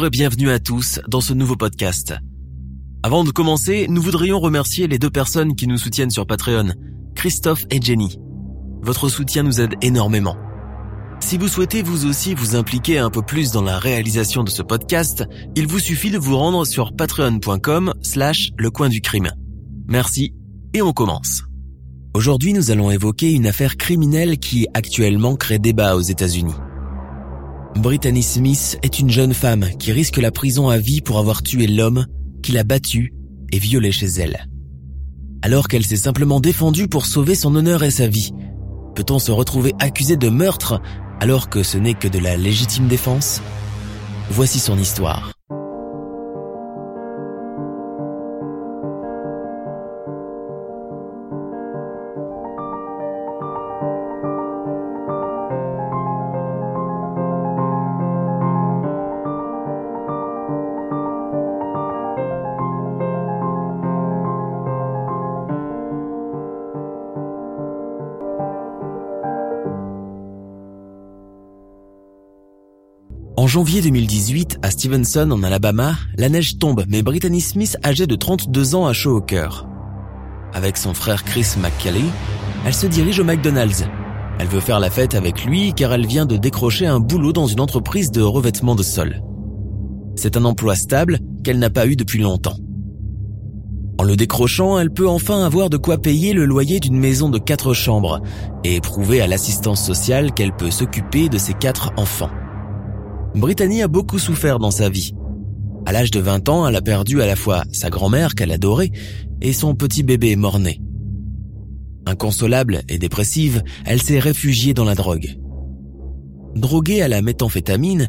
Bonjour et bienvenue à tous dans ce nouveau podcast. Avant de commencer, nous voudrions remercier les deux personnes qui nous soutiennent sur Patreon, Christophe et Jenny. Votre soutien nous aide énormément. Si vous souhaitez vous aussi vous impliquer un peu plus dans la réalisation de ce podcast, il vous suffit de vous rendre sur patreon.com slash le coin du crime. Merci et on commence. Aujourd'hui nous allons évoquer une affaire criminelle qui actuellement crée débat aux États-Unis. Brittany Smith est une jeune femme qui risque la prison à vie pour avoir tué l'homme qui l'a battue et violée chez elle. Alors qu'elle s'est simplement défendue pour sauver son honneur et sa vie, peut-on se retrouver accusé de meurtre alors que ce n'est que de la légitime défense? Voici son histoire. En janvier 2018, à Stevenson, en Alabama, la neige tombe, mais Brittany Smith, âgée de 32 ans, a chaud au cœur. Avec son frère Chris McKelly, elle se dirige au McDonald's. Elle veut faire la fête avec lui car elle vient de décrocher un boulot dans une entreprise de revêtement de sol. C'est un emploi stable qu'elle n'a pas eu depuis longtemps. En le décrochant, elle peut enfin avoir de quoi payer le loyer d'une maison de quatre chambres et prouver à l'assistance sociale qu'elle peut s'occuper de ses quatre enfants. Brittany a beaucoup souffert dans sa vie. À l'âge de 20 ans, elle a perdu à la fois sa grand-mère qu'elle adorait et son petit bébé mort-né. Inconsolable et dépressive, elle s'est réfugiée dans la drogue. Droguée à la méthamphétamine,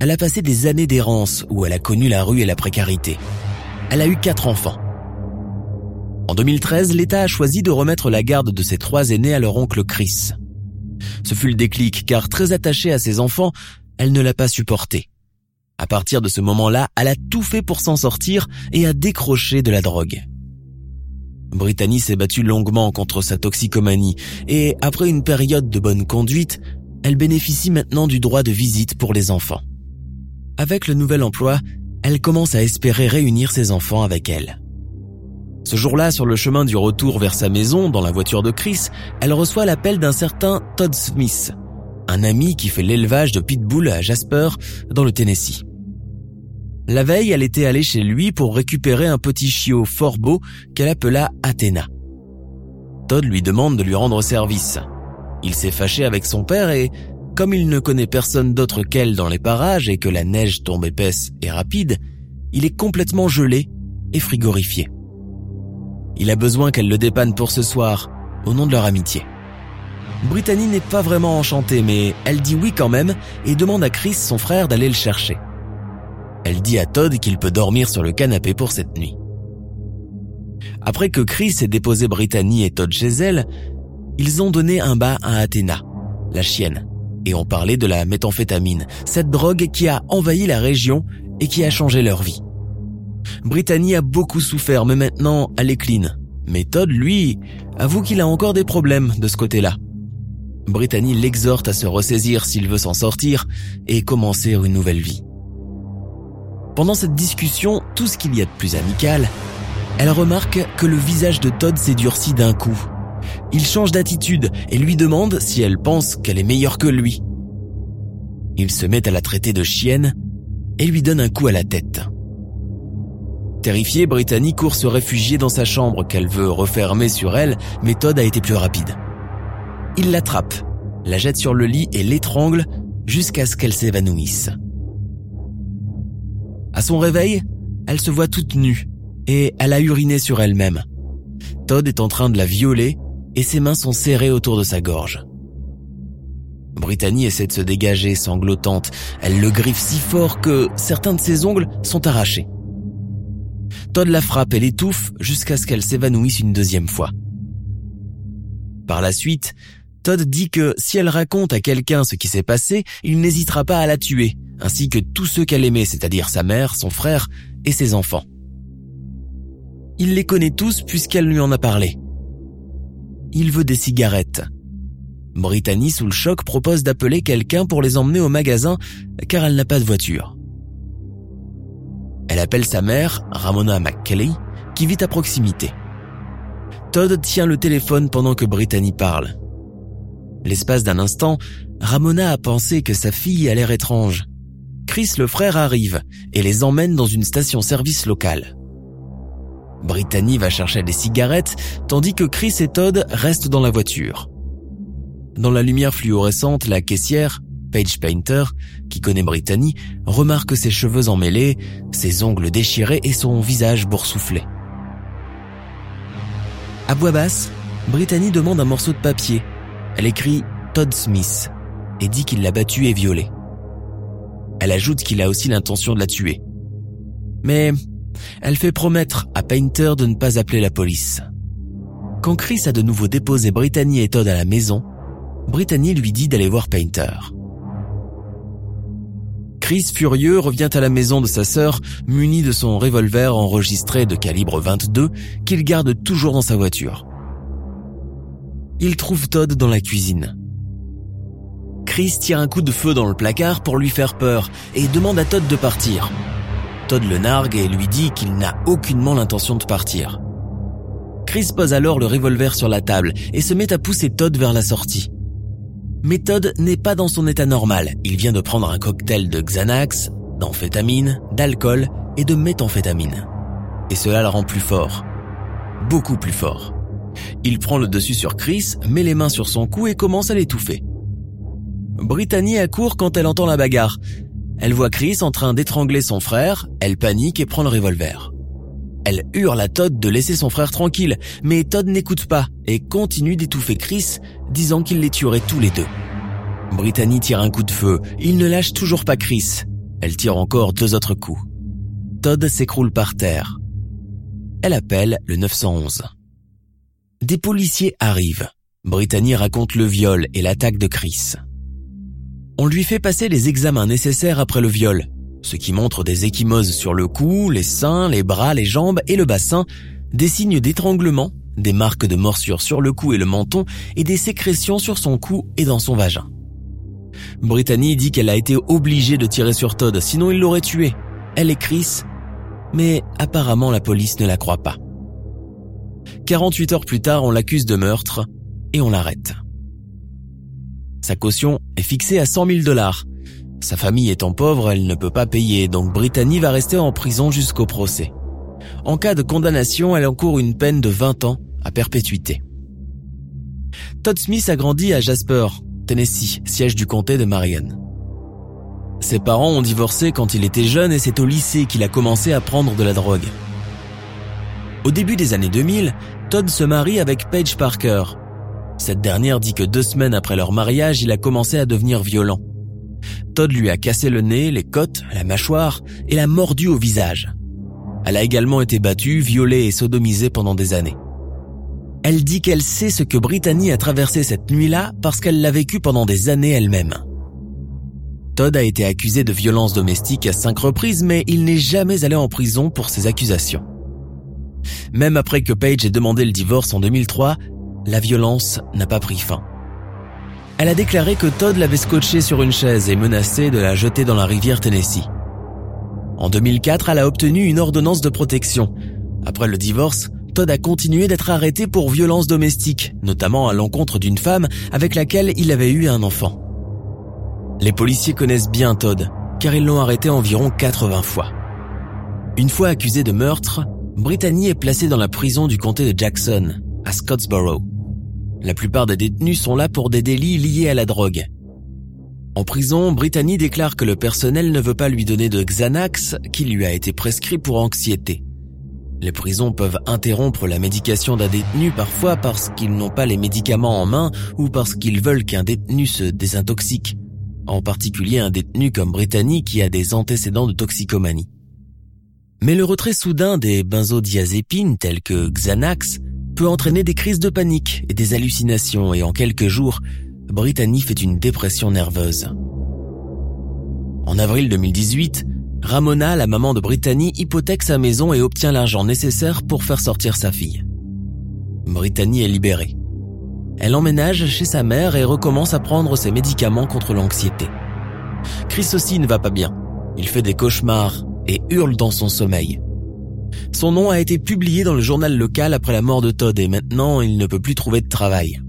elle a passé des années d'errance où elle a connu la rue et la précarité. Elle a eu quatre enfants. En 2013, l'État a choisi de remettre la garde de ses trois aînés à leur oncle Chris. Ce fut le déclic car très attachée à ses enfants, elle ne l'a pas supporté. À partir de ce moment-là, elle a tout fait pour s'en sortir et a décroché de la drogue. Brittany s'est battue longuement contre sa toxicomanie et après une période de bonne conduite, elle bénéficie maintenant du droit de visite pour les enfants. Avec le nouvel emploi, elle commence à espérer réunir ses enfants avec elle. Ce jour-là, sur le chemin du retour vers sa maison, dans la voiture de Chris, elle reçoit l'appel d'un certain Todd Smith, un ami qui fait l'élevage de pitbull à Jasper, dans le Tennessee. La veille, elle était allée chez lui pour récupérer un petit chiot fort beau qu'elle appela Athéna. Todd lui demande de lui rendre service. Il s'est fâché avec son père et, comme il ne connaît personne d'autre qu'elle dans les parages et que la neige tombe épaisse et rapide, il est complètement gelé et frigorifié. Il a besoin qu'elle le dépanne pour ce soir, au nom de leur amitié. Brittany n'est pas vraiment enchantée, mais elle dit oui quand même et demande à Chris, son frère, d'aller le chercher. Elle dit à Todd qu'il peut dormir sur le canapé pour cette nuit. Après que Chris ait déposé Brittany et Todd chez elle, ils ont donné un bas à Athéna, la chienne, et ont parlé de la méthamphétamine, cette drogue qui a envahi la région et qui a changé leur vie. Brittany a beaucoup souffert, mais maintenant elle est clean. Mais Todd, lui, avoue qu'il a encore des problèmes de ce côté-là. Brittany l'exhorte à se ressaisir s'il veut s'en sortir et commencer une nouvelle vie. Pendant cette discussion, tout ce qu'il y a de plus amical, elle remarque que le visage de Todd s'est durci d'un coup. Il change d'attitude et lui demande si elle pense qu'elle est meilleure que lui. Il se met à la traiter de chienne et lui donne un coup à la tête. Terrifiée, Brittany court se réfugier dans sa chambre qu'elle veut refermer sur elle, mais Todd a été plus rapide. Il l'attrape, la jette sur le lit et l'étrangle jusqu'à ce qu'elle s'évanouisse. À son réveil, elle se voit toute nue et elle a uriné sur elle-même. Todd est en train de la violer et ses mains sont serrées autour de sa gorge. Brittany essaie de se dégager, sanglotante. Elle le griffe si fort que certains de ses ongles sont arrachés. Todd la frappe et l'étouffe jusqu'à ce qu'elle s'évanouisse une deuxième fois. Par la suite, Todd dit que si elle raconte à quelqu'un ce qui s'est passé, il n'hésitera pas à la tuer, ainsi que tous ceux qu'elle aimait, c'est-à-dire sa mère, son frère et ses enfants. Il les connaît tous puisqu'elle lui en a parlé. Il veut des cigarettes. Brittany, sous le choc, propose d'appeler quelqu'un pour les emmener au magasin car elle n'a pas de voiture. Elle appelle sa mère, Ramona McKelly, qui vit à proximité. Todd tient le téléphone pendant que Brittany parle. L'espace d'un instant, Ramona a pensé que sa fille a l'air étrange. Chris le frère arrive et les emmène dans une station-service locale. Brittany va chercher des cigarettes tandis que Chris et Todd restent dans la voiture. Dans la lumière fluorescente, la caissière, Paige Painter, qui connaît Brittany, remarque ses cheveux emmêlés, ses ongles déchirés et son visage boursouflé. À voix basse, Brittany demande un morceau de papier. Elle écrit Todd Smith et dit qu'il l'a battue et violée. Elle ajoute qu'il a aussi l'intention de la tuer. Mais elle fait promettre à Painter de ne pas appeler la police. Quand Chris a de nouveau déposé Brittany et Todd à la maison, Brittany lui dit d'aller voir Painter. Chris, furieux, revient à la maison de sa sœur, muni de son revolver enregistré de calibre 22 qu'il garde toujours dans sa voiture. Il trouve Todd dans la cuisine. Chris tire un coup de feu dans le placard pour lui faire peur et demande à Todd de partir. Todd le nargue et lui dit qu'il n'a aucunement l'intention de partir. Chris pose alors le revolver sur la table et se met à pousser Todd vers la sortie. Mais Todd n'est pas dans son état normal. Il vient de prendre un cocktail de Xanax, d'amphétamine, d'alcool et de méthamphétamine. Et cela le rend plus fort. Beaucoup plus fort. Il prend le dessus sur Chris, met les mains sur son cou et commence à l'étouffer. Brittany accourt quand elle entend la bagarre. Elle voit Chris en train d'étrangler son frère, elle panique et prend le revolver. Elle hurle à Todd de laisser son frère tranquille, mais Todd n'écoute pas et continue d'étouffer Chris, disant qu'il les tuerait tous les deux. Brittany tire un coup de feu, il ne lâche toujours pas Chris. Elle tire encore deux autres coups. Todd s'écroule par terre. Elle appelle le 911. Des policiers arrivent. Brittany raconte le viol et l'attaque de Chris. On lui fait passer les examens nécessaires après le viol, ce qui montre des échymoses sur le cou, les seins, les bras, les jambes et le bassin, des signes d'étranglement, des marques de morsure sur le cou et le menton et des sécrétions sur son cou et dans son vagin. Brittany dit qu'elle a été obligée de tirer sur Todd, sinon il l'aurait tué. Elle et Chris, mais apparemment la police ne la croit pas. 48 heures plus tard, on l'accuse de meurtre et on l'arrête. Sa caution est fixée à 100 000 dollars, sa famille étant pauvre, elle ne peut pas payer, donc Brittany va rester en prison jusqu'au procès. En cas de condamnation, elle encourt une peine de 20 ans à perpétuité. Todd Smith a grandi à Jasper, Tennessee, siège du comté de Marion. Ses parents ont divorcé quand il était jeune et c'est au lycée qu'il a commencé à prendre de la drogue. Au début des années 2000, Todd se marie avec Paige Parker. Cette dernière dit que deux semaines après leur mariage, il a commencé à devenir violent. Todd lui a cassé le nez, les côtes, la mâchoire et l'a mordu au visage. Elle a également été battue, violée et sodomisée pendant des années. Elle dit qu'elle sait ce que Brittany a traversé cette nuit-là parce qu'elle l'a vécu pendant des années elle-même. Todd a été accusé de violence domestique à cinq reprises, mais il n'est jamais allé en prison pour ses accusations. Même après que Paige ait demandé le divorce en 2003, la violence n'a pas pris fin elle a déclaré que Todd l'avait scotché sur une chaise et menacé de la jeter dans la rivière Tennessee. En 2004, elle a obtenu une ordonnance de protection. Après le divorce, Todd a continué d'être arrêté pour violence domestique, notamment à l'encontre d'une femme avec laquelle il avait eu un enfant. Les policiers connaissent bien Todd, car ils l'ont arrêté environ 80 fois. Une fois accusé de meurtre, Brittany est placée dans la prison du comté de Jackson, à Scottsboro. La plupart des détenus sont là pour des délits liés à la drogue. En prison, Brittany déclare que le personnel ne veut pas lui donner de Xanax qui lui a été prescrit pour anxiété. Les prisons peuvent interrompre la médication d'un détenu parfois parce qu'ils n'ont pas les médicaments en main ou parce qu'ils veulent qu'un détenu se désintoxique. En particulier un détenu comme Brittany qui a des antécédents de toxicomanie. Mais le retrait soudain des benzodiazépines tels que Xanax peut entraîner des crises de panique et des hallucinations et en quelques jours, Brittany fait une dépression nerveuse. En avril 2018, Ramona, la maman de Brittany, hypothèque sa maison et obtient l'argent nécessaire pour faire sortir sa fille. Brittany est libérée. Elle emménage chez sa mère et recommence à prendre ses médicaments contre l'anxiété. Chris aussi ne va pas bien. Il fait des cauchemars et hurle dans son sommeil. Son nom a été publié dans le journal local après la mort de Todd et maintenant il ne peut plus trouver de travail.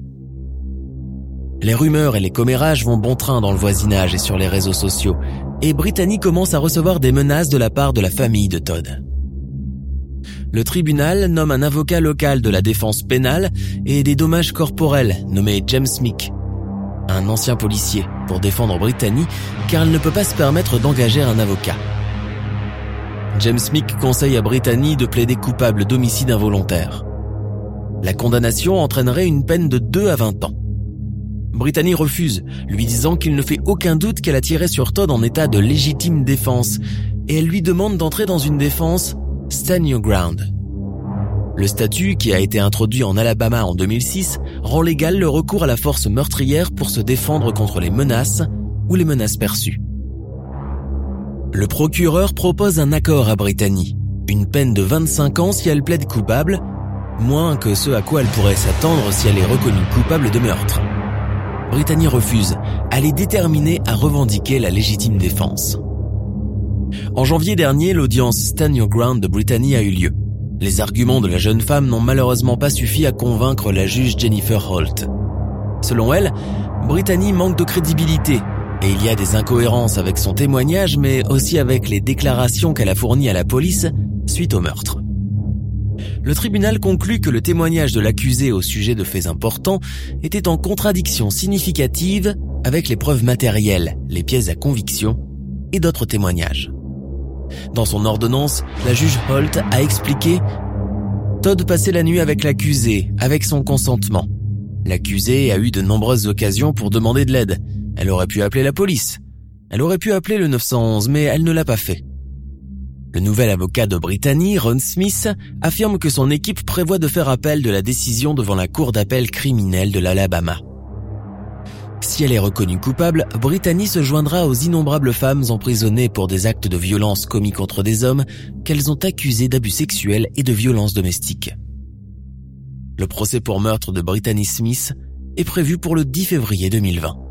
Les rumeurs et les commérages vont bon train dans le voisinage et sur les réseaux sociaux, et Brittany commence à recevoir des menaces de la part de la famille de Todd. Le tribunal nomme un avocat local de la défense pénale et des dommages corporels nommé James Mick, un ancien policier, pour défendre Brittany car elle ne peut pas se permettre d'engager un avocat. James Mick conseille à Brittany de plaider coupable d'homicide involontaire. La condamnation entraînerait une peine de 2 à 20 ans. Brittany refuse, lui disant qu'il ne fait aucun doute qu'elle a tiré sur Todd en état de légitime défense, et elle lui demande d'entrer dans une défense Stand Your Ground. Le statut, qui a été introduit en Alabama en 2006, rend légal le recours à la force meurtrière pour se défendre contre les menaces ou les menaces perçues. Le procureur propose un accord à Brittany, une peine de 25 ans si elle plaide coupable, moins que ce à quoi elle pourrait s'attendre si elle est reconnue coupable de meurtre. Brittany refuse. Elle est déterminée à revendiquer la légitime défense. En janvier dernier, l'audience Stand Your Ground de Brittany a eu lieu. Les arguments de la jeune femme n'ont malheureusement pas suffi à convaincre la juge Jennifer Holt. Selon elle, Brittany manque de crédibilité et il y a des incohérences avec son témoignage mais aussi avec les déclarations qu'elle a fournies à la police suite au meurtre le tribunal conclut que le témoignage de l'accusé au sujet de faits importants était en contradiction significative avec les preuves matérielles, les pièces à conviction et d'autres témoignages. Dans son ordonnance, la juge Holt a expliqué Todd passait la nuit avec l'accusé, avec son consentement. L'accusé a eu de nombreuses occasions pour demander de l'aide. Elle aurait pu appeler la police. Elle aurait pu appeler le 911, mais elle ne l'a pas fait. Le nouvel avocat de Brittany, Ron Smith, affirme que son équipe prévoit de faire appel de la décision devant la Cour d'appel criminelle de l'Alabama. Si elle est reconnue coupable, Brittany se joindra aux innombrables femmes emprisonnées pour des actes de violence commis contre des hommes qu'elles ont accusés d'abus sexuels et de violences domestiques. Le procès pour meurtre de Brittany Smith est prévu pour le 10 février 2020.